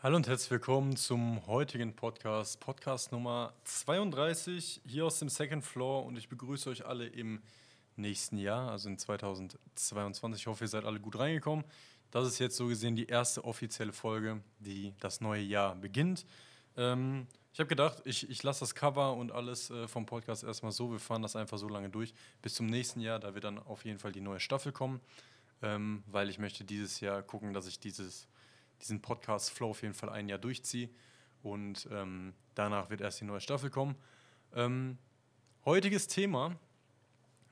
Hallo und herzlich willkommen zum heutigen Podcast, Podcast Nummer 32 hier aus dem Second Floor und ich begrüße euch alle im nächsten Jahr, also in 2022. Ich hoffe, ihr seid alle gut reingekommen. Das ist jetzt so gesehen die erste offizielle Folge, die das neue Jahr beginnt. Ähm, ich habe gedacht, ich, ich lasse das Cover und alles äh, vom Podcast erstmal so. Wir fahren das einfach so lange durch bis zum nächsten Jahr. Da wird dann auf jeden Fall die neue Staffel kommen, ähm, weil ich möchte dieses Jahr gucken, dass ich dieses diesen Podcast-Flow auf jeden Fall ein Jahr durchziehe. Und ähm, danach wird erst die neue Staffel kommen. Ähm, heutiges Thema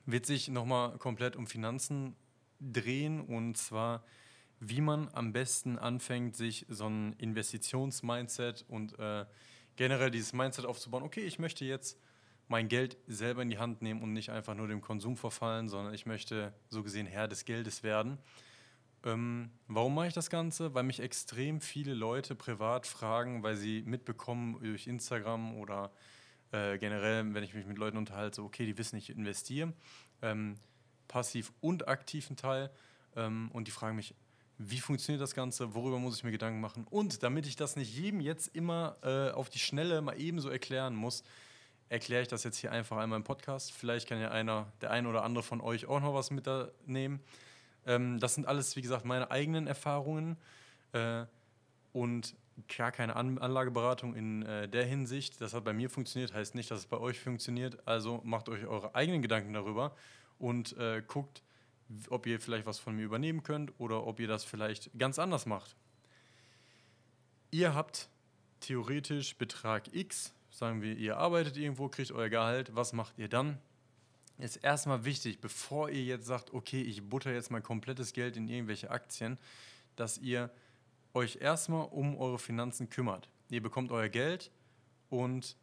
wird sich nochmal komplett um Finanzen drehen und zwar, wie man am besten anfängt, sich so ein Investitionsmindset und äh, generell dieses Mindset aufzubauen. Okay, ich möchte jetzt mein Geld selber in die Hand nehmen und nicht einfach nur dem Konsum verfallen, sondern ich möchte so gesehen Herr des Geldes werden. Ähm, warum mache ich das Ganze? Weil mich extrem viele Leute privat fragen, weil sie mitbekommen durch Instagram oder äh, generell, wenn ich mich mit Leuten unterhalte, so, okay, die wissen, ich investiere, ähm, passiv und aktiven Teil. Ähm, und die fragen mich, wie funktioniert das Ganze, worüber muss ich mir Gedanken machen. Und damit ich das nicht jedem jetzt immer äh, auf die Schnelle mal ebenso erklären muss, erkläre ich das jetzt hier einfach einmal im Podcast. Vielleicht kann ja einer, der ein oder andere von euch auch noch was mitnehmen. Ähm, das sind alles, wie gesagt, meine eigenen Erfahrungen äh, und gar keine An Anlageberatung in äh, der Hinsicht. Das hat bei mir funktioniert, heißt nicht, dass es bei euch funktioniert. Also macht euch eure eigenen Gedanken darüber und äh, guckt, ob ihr vielleicht was von mir übernehmen könnt oder ob ihr das vielleicht ganz anders macht. Ihr habt theoretisch Betrag X, sagen wir, ihr arbeitet irgendwo, kriegt euer Gehalt, was macht ihr dann? Ist erstmal wichtig, bevor ihr jetzt sagt, okay, ich butter jetzt mein komplettes Geld in irgendwelche Aktien, dass ihr euch erstmal um eure Finanzen kümmert. Ihr bekommt euer Geld und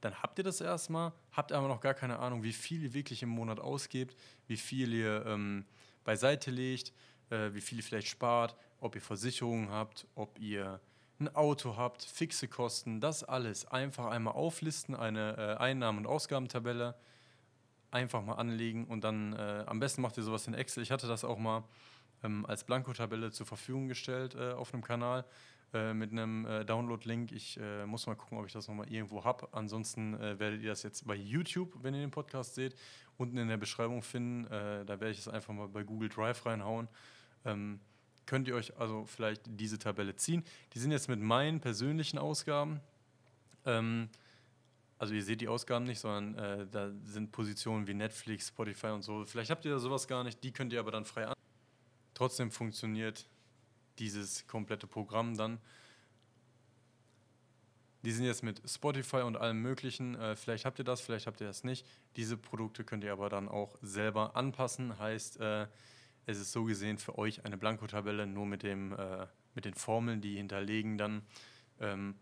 dann habt ihr das erstmal, habt aber noch gar keine Ahnung, wie viel ihr wirklich im Monat ausgebt, wie viel ihr ähm, beiseite legt, äh, wie viel ihr vielleicht spart, ob ihr Versicherungen habt, ob ihr ein Auto habt, fixe Kosten, das alles einfach einmal auflisten, eine äh, Einnahmen- und Ausgabentabelle einfach mal anlegen und dann äh, am besten macht ihr sowas in Excel. Ich hatte das auch mal ähm, als Blankotabelle zur Verfügung gestellt äh, auf einem Kanal äh, mit einem äh, Download-Link. Ich äh, muss mal gucken, ob ich das nochmal irgendwo habe. Ansonsten äh, werdet ihr das jetzt bei YouTube, wenn ihr den Podcast seht, unten in der Beschreibung finden. da werde ich es einfach mal bei Google Drive reinhauen. Ähm, könnt ihr euch also vielleicht diese Tabelle ziehen. Die sind jetzt mit meinen persönlichen Ausgaben. Ähm, also ihr seht die Ausgaben nicht, sondern äh, da sind Positionen wie Netflix, Spotify und so. Vielleicht habt ihr da sowas gar nicht, die könnt ihr aber dann frei an. Trotzdem funktioniert dieses komplette Programm dann. Die sind jetzt mit Spotify und allem Möglichen. Äh, vielleicht habt ihr das, vielleicht habt ihr das nicht. Diese Produkte könnt ihr aber dann auch selber anpassen. Heißt, äh, es ist so gesehen für euch eine Blankotabelle, nur mit, dem, äh, mit den Formeln, die hinterlegen dann. Ähm,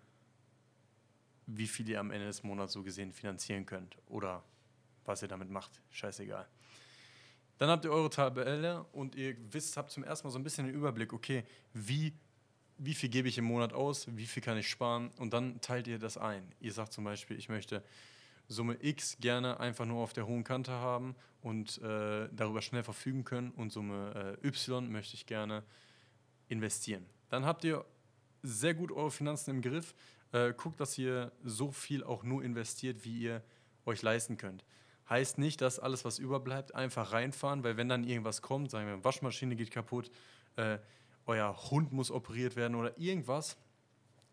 wie viel ihr am Ende des Monats so gesehen finanzieren könnt oder was ihr damit macht. Scheißegal. Dann habt ihr eure Tabelle und ihr wisst, habt zum ersten Mal so ein bisschen den Überblick, okay, wie, wie viel gebe ich im Monat aus, wie viel kann ich sparen und dann teilt ihr das ein. Ihr sagt zum Beispiel, ich möchte Summe X gerne einfach nur auf der hohen Kante haben und äh, darüber schnell verfügen können und Summe äh, Y möchte ich gerne investieren. Dann habt ihr sehr gut eure Finanzen im Griff, äh, guckt, dass ihr so viel auch nur investiert, wie ihr euch leisten könnt. Heißt nicht, dass alles, was überbleibt, einfach reinfahren, weil wenn dann irgendwas kommt, sagen wir, Waschmaschine geht kaputt, äh, euer Hund muss operiert werden oder irgendwas,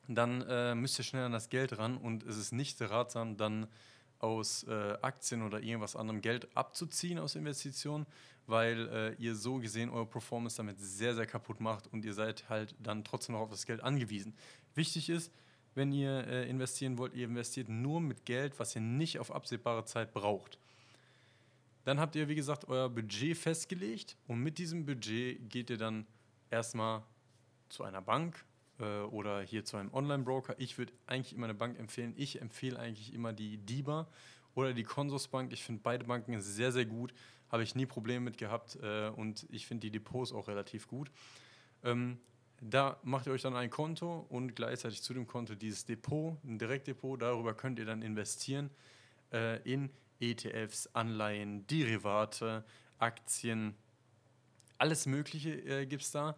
dann äh, müsst ihr schnell an das Geld ran und es ist nicht ratsam, dann aus äh, Aktien oder irgendwas anderem Geld abzuziehen aus Investitionen, weil äh, ihr so gesehen eure Performance damit sehr, sehr kaputt macht und ihr seid halt dann trotzdem noch auf das Geld angewiesen. Wichtig ist, wenn ihr äh, investieren wollt, ihr investiert nur mit Geld, was ihr nicht auf absehbare Zeit braucht. Dann habt ihr, wie gesagt, euer Budget festgelegt und mit diesem Budget geht ihr dann erstmal zu einer Bank äh, oder hier zu einem Online-Broker. Ich würde eigentlich immer eine Bank empfehlen. Ich empfehle eigentlich immer die DIBA oder die Consorsbank. Ich finde beide Banken sehr, sehr gut. Habe ich nie Probleme mit gehabt äh, und ich finde die Depots auch relativ gut. Ähm, da macht ihr euch dann ein Konto und gleichzeitig zu dem Konto dieses Depot, ein Direktdepot. Darüber könnt ihr dann investieren äh, in ETFs, Anleihen, Derivate, Aktien. Alles Mögliche äh, gibt es da.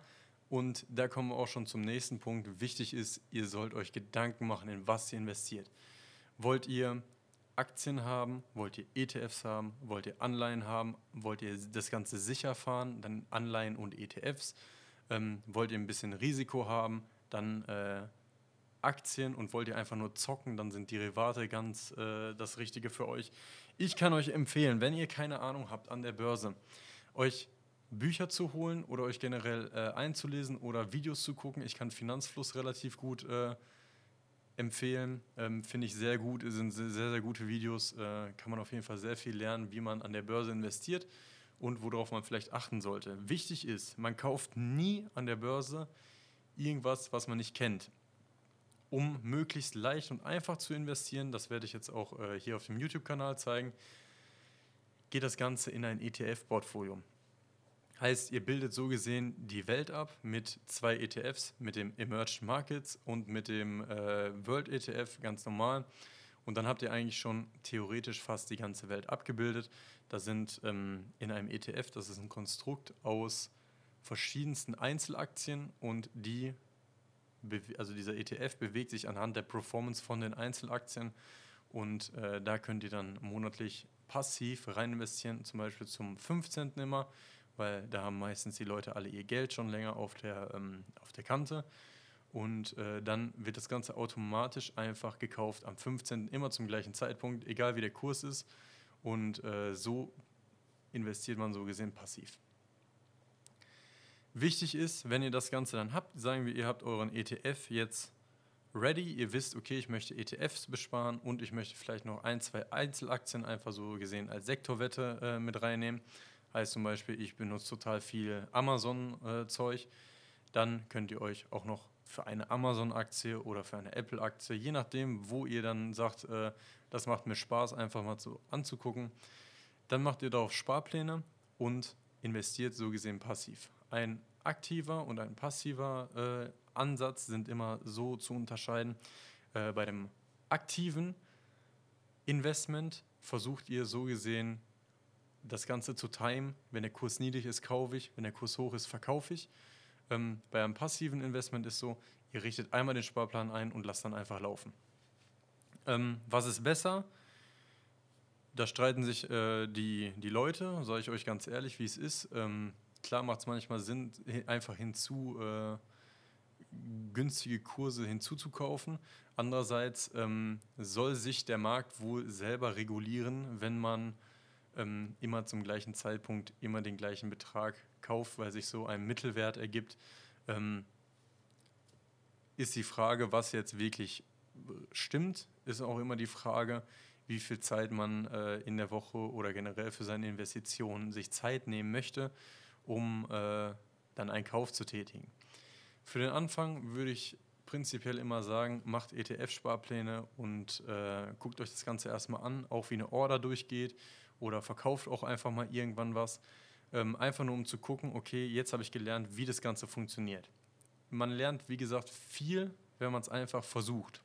Und da kommen wir auch schon zum nächsten Punkt. Wichtig ist, ihr sollt euch Gedanken machen, in was ihr investiert. Wollt ihr Aktien haben? Wollt ihr ETFs haben? Wollt ihr Anleihen haben? Wollt ihr das Ganze sicher fahren? Dann Anleihen und ETFs. Ähm, wollt ihr ein bisschen Risiko haben? Dann äh, Aktien und wollt ihr einfach nur zocken, dann sind Derivate ganz äh, das Richtige für euch. Ich kann euch empfehlen, wenn ihr keine Ahnung habt an der Börse, euch Bücher zu holen oder euch generell äh, einzulesen oder Videos zu gucken. Ich kann Finanzfluss relativ gut äh, empfehlen. Ähm, Finde ich sehr gut, es sind sehr, sehr gute Videos. Äh, kann man auf jeden Fall sehr viel lernen, wie man an der Börse investiert und worauf man vielleicht achten sollte. Wichtig ist, man kauft nie an der Börse irgendwas, was man nicht kennt. Um möglichst leicht und einfach zu investieren, das werde ich jetzt auch äh, hier auf dem YouTube-Kanal zeigen, geht das Ganze in ein ETF-Portfolio. Heißt, ihr bildet so gesehen die Welt ab mit zwei ETFs, mit dem Emerged Markets und mit dem äh, World ETF ganz normal. Und dann habt ihr eigentlich schon theoretisch fast die ganze Welt abgebildet. Da sind ähm, in einem ETF, das ist ein Konstrukt aus verschiedensten Einzelaktien und die, also dieser ETF bewegt sich anhand der Performance von den Einzelaktien und äh, da könnt ihr dann monatlich passiv rein investieren, zum Beispiel zum 15. immer weil da haben meistens die Leute alle ihr Geld schon länger auf der, ähm, auf der Kante. Und äh, dann wird das Ganze automatisch einfach gekauft am 15. immer zum gleichen Zeitpunkt, egal wie der Kurs ist. Und äh, so investiert man so gesehen passiv. Wichtig ist, wenn ihr das Ganze dann habt, sagen wir, ihr habt euren ETF jetzt ready, ihr wisst, okay, ich möchte ETFs besparen und ich möchte vielleicht noch ein, zwei Einzelaktien einfach so gesehen als Sektorwette äh, mit reinnehmen Heißt zum Beispiel, ich benutze total viel Amazon-Zeug. Dann könnt ihr euch auch noch für eine Amazon-Aktie oder für eine Apple-Aktie, je nachdem, wo ihr dann sagt, äh, das macht mir Spaß, einfach mal so anzugucken. Dann macht ihr darauf Sparpläne und investiert so gesehen passiv. Ein aktiver und ein passiver äh, Ansatz sind immer so zu unterscheiden. Äh, bei dem aktiven Investment versucht ihr so gesehen das Ganze zu timen. Wenn der Kurs niedrig ist, kaufe ich. Wenn der Kurs hoch ist, verkaufe ich. Ähm, bei einem passiven Investment ist so, ihr richtet einmal den Sparplan ein und lasst dann einfach laufen. Ähm, was ist besser? Da streiten sich äh, die, die Leute, sage ich euch ganz ehrlich, wie es ist. Ähm, klar macht es manchmal Sinn, einfach hinzu äh, günstige Kurse hinzuzukaufen. Andererseits ähm, soll sich der Markt wohl selber regulieren, wenn man ähm, immer zum gleichen Zeitpunkt immer den gleichen Betrag kauft, weil sich so ein Mittelwert ergibt, ähm, ist die Frage, was jetzt wirklich stimmt, ist auch immer die Frage, wie viel Zeit man äh, in der Woche oder generell für seine Investitionen sich Zeit nehmen möchte, um äh, dann einen Kauf zu tätigen. Für den Anfang würde ich prinzipiell immer sagen, macht ETF-Sparpläne und äh, guckt euch das Ganze erstmal an, auch wie eine Order durchgeht oder verkauft auch einfach mal irgendwann was. Ähm, einfach nur um zu gucken, okay, jetzt habe ich gelernt, wie das Ganze funktioniert. Man lernt, wie gesagt, viel, wenn man es einfach versucht.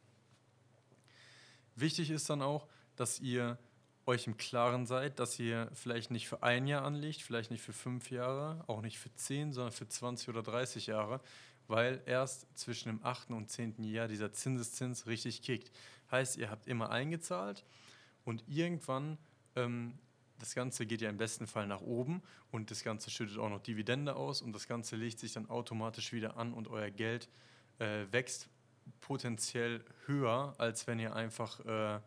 Wichtig ist dann auch, dass ihr euch im Klaren seid, dass ihr vielleicht nicht für ein Jahr anlegt, vielleicht nicht für fünf Jahre, auch nicht für zehn, sondern für 20 oder 30 Jahre, weil erst zwischen dem achten und zehnten Jahr dieser Zinseszins richtig kickt. Heißt, ihr habt immer eingezahlt und irgendwann ähm, das Ganze geht ja im besten Fall nach oben und das Ganze schüttet auch noch Dividende aus und das Ganze legt sich dann automatisch wieder an und euer Geld äh, wächst potenziell höher, als wenn ihr einfach äh,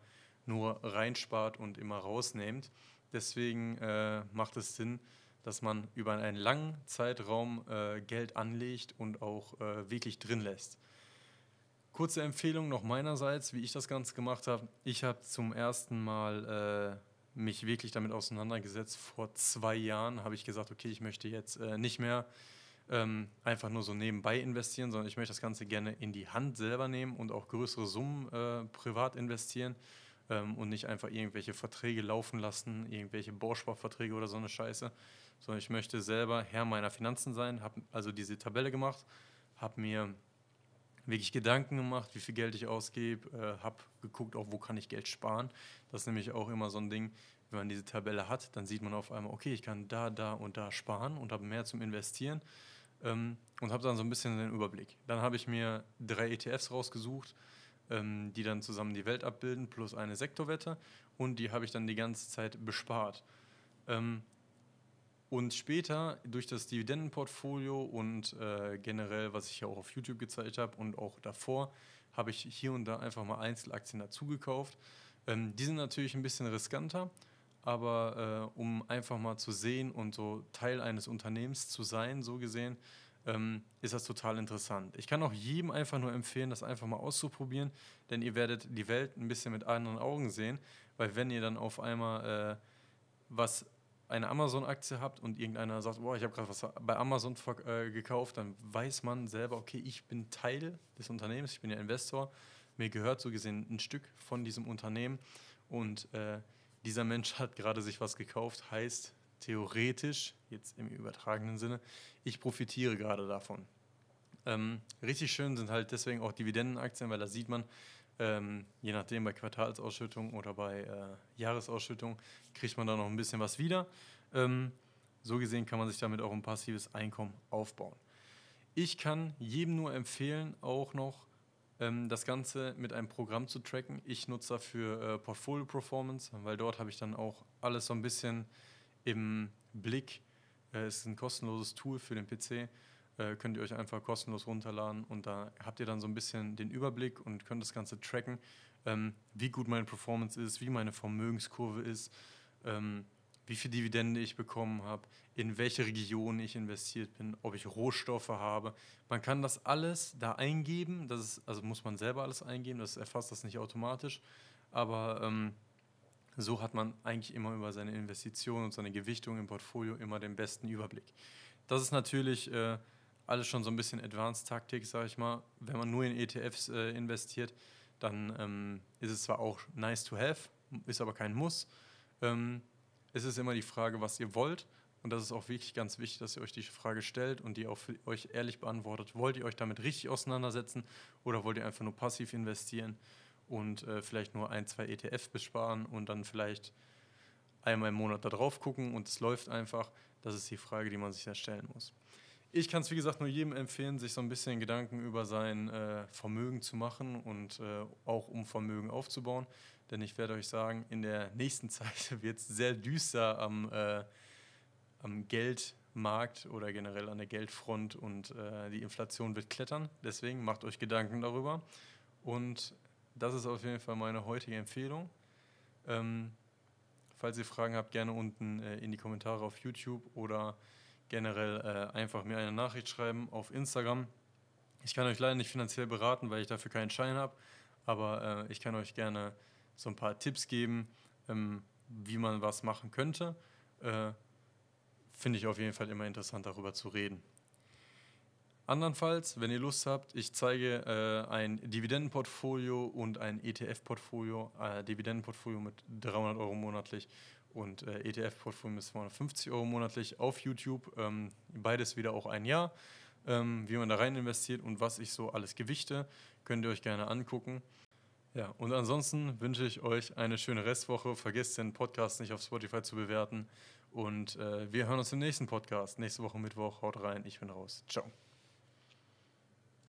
nur reinspart und immer rausnehmt. Deswegen äh, macht es Sinn, dass man über einen langen Zeitraum äh, Geld anlegt und auch äh, wirklich drin lässt. Kurze Empfehlung noch meinerseits, wie ich das Ganze gemacht habe. Ich habe zum ersten Mal äh, mich wirklich damit auseinandergesetzt. Vor zwei Jahren habe ich gesagt, okay, ich möchte jetzt äh, nicht mehr ähm, einfach nur so nebenbei investieren, sondern ich möchte das Ganze gerne in die Hand selber nehmen und auch größere Summen äh, privat investieren ähm, und nicht einfach irgendwelche Verträge laufen lassen, irgendwelche Bausparverträge oder so eine Scheiße, sondern ich möchte selber Herr meiner Finanzen sein, habe also diese Tabelle gemacht, habe mir wirklich Gedanken gemacht, wie viel Geld ich ausgebe, äh, habe geguckt, auch wo kann ich Geld sparen. Das ist nämlich auch immer so ein Ding, wenn man diese Tabelle hat, dann sieht man auf einmal, okay, ich kann da, da und da sparen und habe mehr zum Investieren. ähm, und habe dann so ein bisschen den Überblick. Dann habe ich mir drei ETFs rausgesucht, ähm, die dann zusammen die Welt abbilden, plus eine Sektorwette und die habe ich dann die ganze Zeit bespart. Ähm, und später durch das Dividendenportfolio und äh, generell, was ich ja auch auf YouTube gezeigt habe und auch davor, habe ich hier und da einfach mal Einzelaktien dazu gekauft. Ähm, die sind natürlich ein bisschen riskanter, aber äh, um einfach mal zu sehen und so Teil eines Unternehmens zu sein, so gesehen, ähm, ist das total interessant. Ich kann auch jedem einfach nur empfehlen, das einfach mal auszuprobieren, denn ihr werdet die Welt ein bisschen mit anderen Augen sehen, weil wenn ihr dann auf einmal äh, was eine Amazon-Aktie habt und irgendeiner sagt, boah, ich habe gerade was bei Amazon äh, gekauft, dann weiß man selber, okay, ich bin Teil des Unternehmens, ich bin ja Investor, mir gehört so gesehen ein Stück von diesem Unternehmen und äh, dieser Mensch hat gerade sich was gekauft, heißt theoretisch, jetzt im übertragenen Sinne, ich profitiere gerade davon. Ähm, richtig schön sind halt deswegen auch Dividendenaktien, weil da sieht man, ähm, je nachdem bei Quartalsausschüttung oder bei äh, Jahresausschüttung kriegt man da noch ein bisschen was wieder. Ähm, so gesehen kann man sich damit auch ein passives Einkommen aufbauen. Ich kann jedem nur empfehlen, auch noch ähm, das Ganze mit einem Programm zu tracken. Ich nutze dafür äh, Portfolio Performance, weil dort habe ich dann auch alles so ein bisschen im Blick. Äh, es ist ein kostenloses Tool für den PC äh, könnt ihr euch einfach kostenlos runterladen und da habt ihr dann so ein bisschen den Überblick und könnt das Ganze tracken, ähm, wie gut meine Performance ist, wie meine Vermögenskurve ist, ähm, wie viel Dividende ich bekommen habe, in welche Region ich investiert bin, ob ich Rohstoffe habe. Man kann das alles da eingeben, das ist, also muss man selber alles eingeben, das erfasst das nicht automatisch, aber ähm, so hat man eigentlich immer über seine Investitionen und seine Gewichtung im Portfolio immer den besten Überblick. Das ist natürlich äh, alles schon so ein bisschen Advanced-Taktik, sage ich mal. Wenn man nur in ETFs äh, investiert, dann ähm, ist es zwar auch nice to have, ist aber kein Muss. Ähm, es ist immer die Frage, was ihr wollt. Und das ist auch wirklich ganz wichtig, dass ihr euch die Frage stellt und die auch für euch ehrlich beantwortet. Wollt ihr euch damit richtig auseinandersetzen oder wollt ihr einfach nur passiv investieren und äh, vielleicht nur ein, zwei ETF besparen und dann vielleicht einmal im Monat da drauf gucken und es läuft einfach? Das ist die Frage, die man sich da stellen muss. Ich kann es, wie gesagt, nur jedem empfehlen, sich so ein bisschen Gedanken über sein äh, Vermögen zu machen und äh, auch um Vermögen aufzubauen. Denn ich werde euch sagen, in der nächsten Zeit wird es sehr düster am, äh, am Geldmarkt oder generell an der Geldfront und äh, die Inflation wird klettern. Deswegen macht euch Gedanken darüber. Und das ist auf jeden Fall meine heutige Empfehlung. Ähm, falls ihr Fragen habt, gerne unten äh, in die Kommentare auf YouTube oder generell äh, einfach mir eine Nachricht schreiben auf Instagram. Ich kann euch leider nicht finanziell beraten, weil ich dafür keinen Schein habe, aber äh, ich kann euch gerne so ein paar Tipps geben, ähm, wie man was machen könnte. Äh, Finde ich auf jeden Fall immer interessant, darüber zu reden. Andernfalls, wenn ihr Lust habt, ich zeige äh, ein Dividendenportfolio und ein ETF-Portfolio, äh, Dividendenportfolio mit 300 Euro monatlich und äh, ETF-Portfolio mit 250 Euro monatlich auf YouTube. Ähm, beides wieder auch ein Jahr. Ähm, wie man da rein investiert und was ich so alles gewichte, könnt ihr euch gerne angucken. Ja, und ansonsten wünsche ich euch eine schöne Restwoche. Vergesst den Podcast nicht auf Spotify zu bewerten. Und äh, wir hören uns im nächsten Podcast. Nächste Woche Mittwoch. Haut rein. Ich bin raus. Ciao.